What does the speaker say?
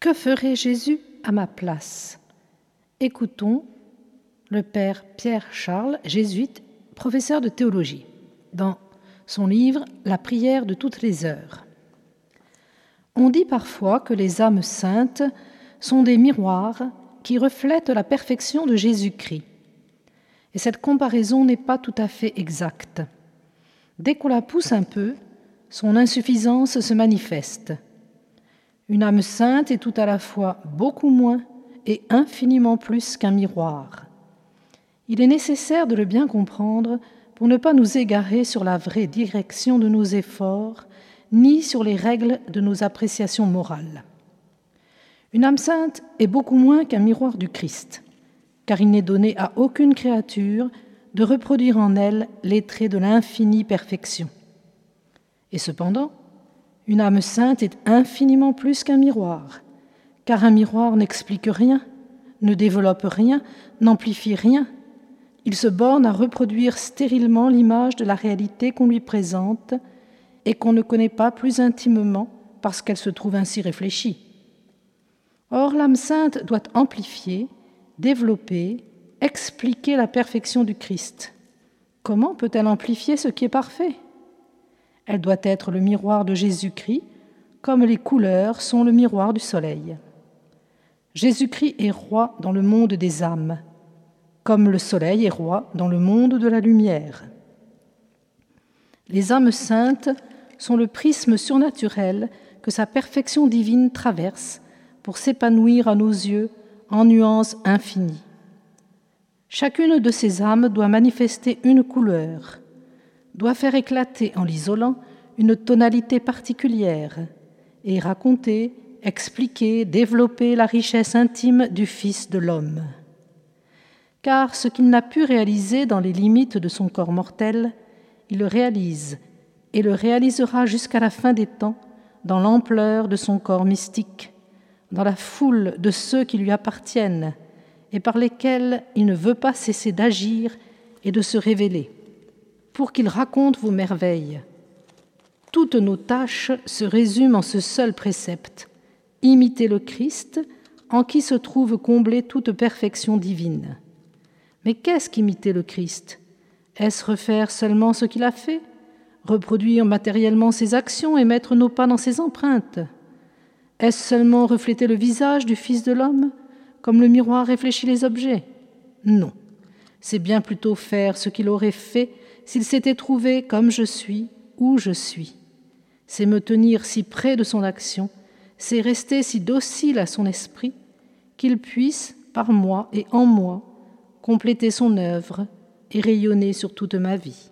Que ferait Jésus à ma place? Écoutons le père Pierre Charles, jésuite, professeur de théologie, dans son livre La prière de toutes les heures. On dit parfois que les âmes saintes sont des miroirs qui reflètent la perfection de Jésus-Christ. Et cette comparaison n'est pas tout à fait exacte. Dès qu'on la pousse un peu, son insuffisance se manifeste. Une âme sainte est tout à la fois beaucoup moins et infiniment plus qu'un miroir. Il est nécessaire de le bien comprendre pour ne pas nous égarer sur la vraie direction de nos efforts, ni sur les règles de nos appréciations morales. Une âme sainte est beaucoup moins qu'un miroir du Christ, car il n'est donné à aucune créature de reproduire en elle les traits de l'infinie perfection. Et cependant, une âme sainte est infiniment plus qu'un miroir, car un miroir n'explique rien, ne développe rien, n'amplifie rien. Il se borne à reproduire stérilement l'image de la réalité qu'on lui présente et qu'on ne connaît pas plus intimement parce qu'elle se trouve ainsi réfléchie. Or, l'âme sainte doit amplifier, développer, expliquer la perfection du Christ. Comment peut-elle amplifier ce qui est parfait? Elle doit être le miroir de Jésus-Christ, comme les couleurs sont le miroir du soleil. Jésus-Christ est roi dans le monde des âmes, comme le soleil est roi dans le monde de la lumière. Les âmes saintes sont le prisme surnaturel que sa perfection divine traverse pour s'épanouir à nos yeux en nuances infinies. Chacune de ces âmes doit manifester une couleur, doit faire éclater en l'isolant une tonalité particulière et raconter, expliquer, développer la richesse intime du Fils de l'homme. Car ce qu'il n'a pu réaliser dans les limites de son corps mortel, il le réalise et le réalisera jusqu'à la fin des temps dans l'ampleur de son corps mystique dans la foule de ceux qui lui appartiennent et par lesquels il ne veut pas cesser d'agir et de se révéler, pour qu'il raconte vos merveilles. Toutes nos tâches se résument en ce seul précepte, imiter le Christ, en qui se trouve comblée toute perfection divine. Mais qu'est-ce qu'imiter le Christ? Est-ce refaire seulement ce qu'il a fait? Reproduire matériellement ses actions et mettre nos pas dans ses empreintes? Est-ce seulement refléter le visage du Fils de l'homme, comme le miroir réfléchit les objets? Non. C'est bien plutôt faire ce qu'il aurait fait s'il s'était trouvé comme je suis, où je suis. C'est me tenir si près de son action, c'est rester si docile à son esprit, qu'il puisse, par moi et en moi, compléter son œuvre et rayonner sur toute ma vie.